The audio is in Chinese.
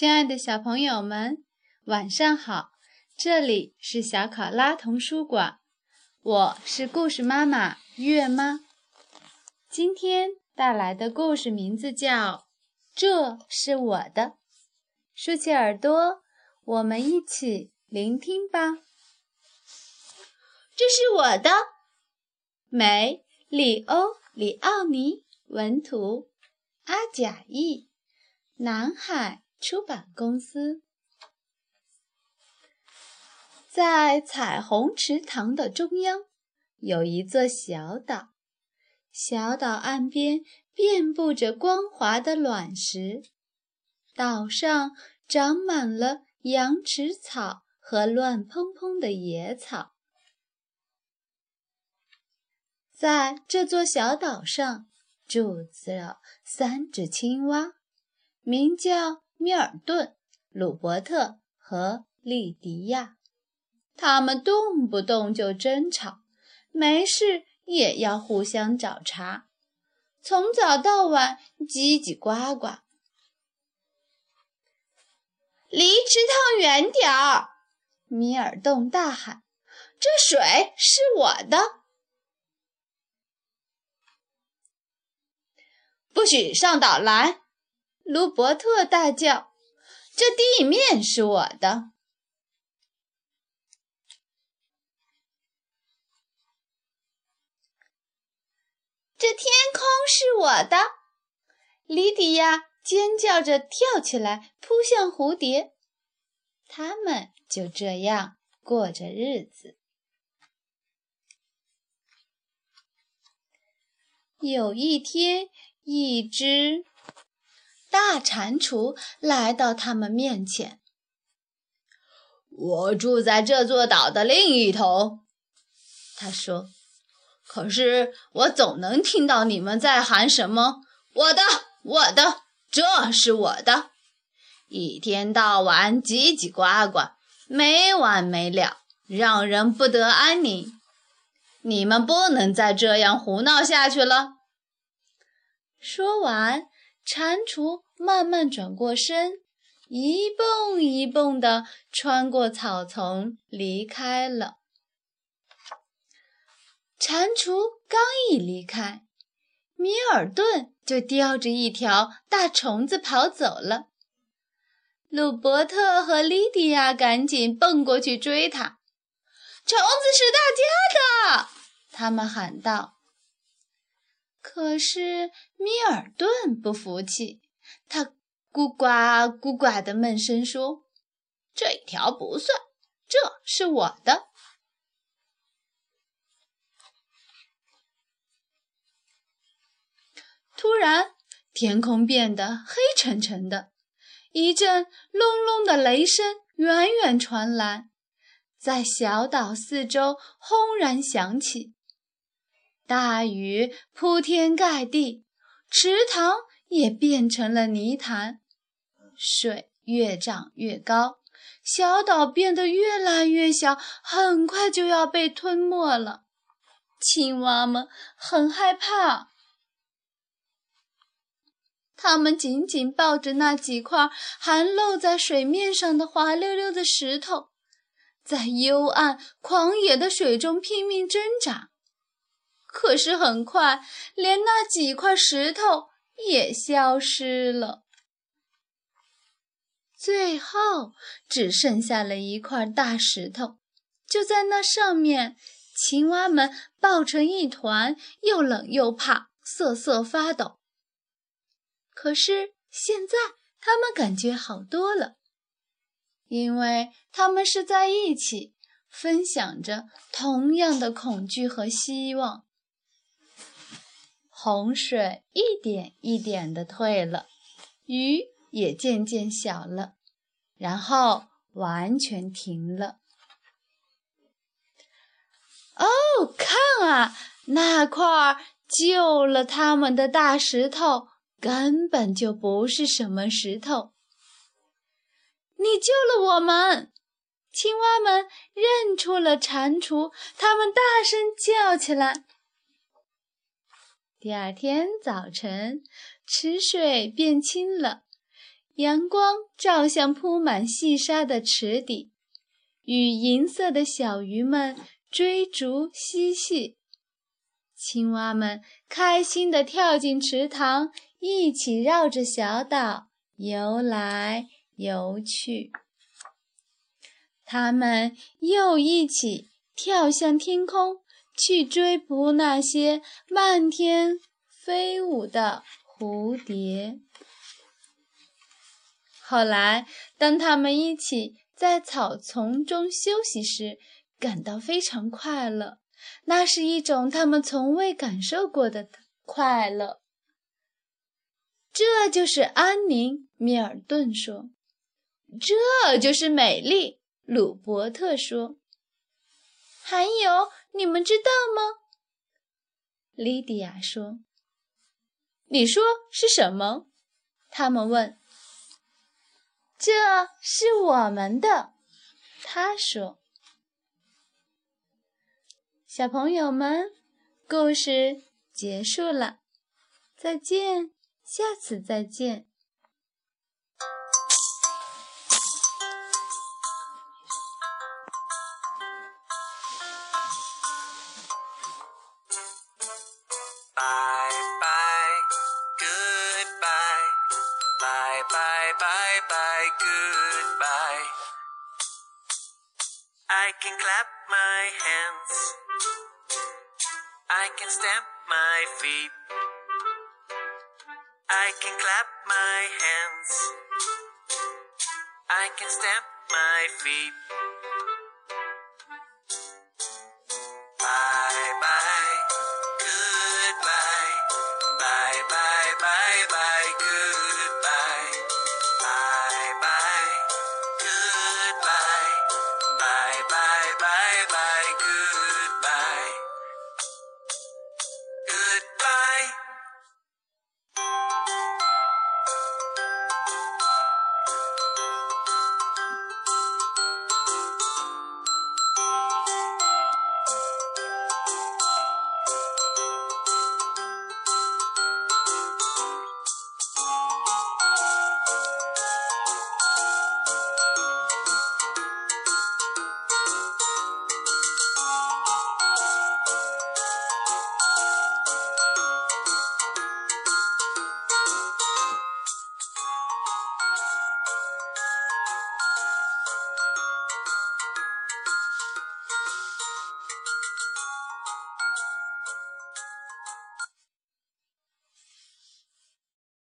亲爱的小朋友们，晚上好！这里是小考拉童书馆，我是故事妈妈月妈。今天带来的故事名字叫《这是我的》，竖起耳朵，我们一起聆听吧。这是我的，美里欧里奥尼文图，阿贾译，南海。出版公司在彩虹池塘的中央有一座小岛，小岛岸边遍布着光滑的卵石，岛上长满了羊齿草和乱蓬蓬的野草。在这座小岛上住着三只青蛙，名叫。米尔顿、鲁伯特和莉迪亚，他们动不动就争吵，没事也要互相找茬，从早到晚叽叽呱呱。离池塘远点儿！米尔顿大喊：“这水是我的，不许上岛来！”卢伯特大叫：“这地面是我的，这天空是我的。”莉迪亚尖叫着跳起来，扑向蝴蝶。他们就这样过着日子。有一天，一只。大蟾蜍来到他们面前。我住在这座岛的另一头，他说。可是我总能听到你们在喊什么：“我的，我的，这是我的！”一天到晚叽叽呱呱，没完没了，让人不得安宁。你们不能再这样胡闹下去了。说完。蟾蜍慢慢转过身，一蹦一蹦地穿过草丛离开了。蟾蜍刚一离开，米尔顿就叼着一条大虫子跑走了。鲁伯特和莉迪亚赶紧蹦过去追他。虫子是大家的，他们喊道。可是米尔顿不服气，他咕呱咕呱的闷声说：“这条不算，这是我的。”突然，天空变得黑沉沉的，一阵隆隆的雷声远远传来，在小岛四周轰然响起。大雨铺天盖地，池塘也变成了泥潭，水越涨越高，小岛变得越来越小，很快就要被吞没了。青蛙们很害怕，它们紧紧抱着那几块还露在水面上的滑溜溜的石头，在幽暗狂野的水中拼命挣扎。可是很快，连那几块石头也消失了。最后只剩下了一块大石头，就在那上面，青蛙们抱成一团，又冷又怕，瑟瑟发抖。可是现在，它们感觉好多了，因为它们是在一起，分享着同样的恐惧和希望。洪水一点一点地退了，雨也渐渐小了，然后完全停了。哦，看啊，那块救了他们的大石头根本就不是什么石头。你救了我们！青蛙们认出了蟾蜍，它们大声叫起来。第二天早晨，池水变清了，阳光照向铺满细沙的池底，与银色的小鱼们追逐嬉戏。青蛙们开心地跳进池塘，一起绕着小岛游来游去。它们又一起跳向天空，去追捕那些漫天飞舞的蝴蝶。后来，当他们一起在草丛中休息时，感到非常快乐。那是一种他们从未感受过的快乐。这就是安宁，米尔顿说。这就是美丽，鲁伯特说。还有，你们知道吗？莉迪亚说。你说是什么？他们问。这是我们的，他说。小朋友们，故事结束了，再见，下次再见。I can clap my hands. I can stamp my feet. I can clap my hands. I can stamp my feet.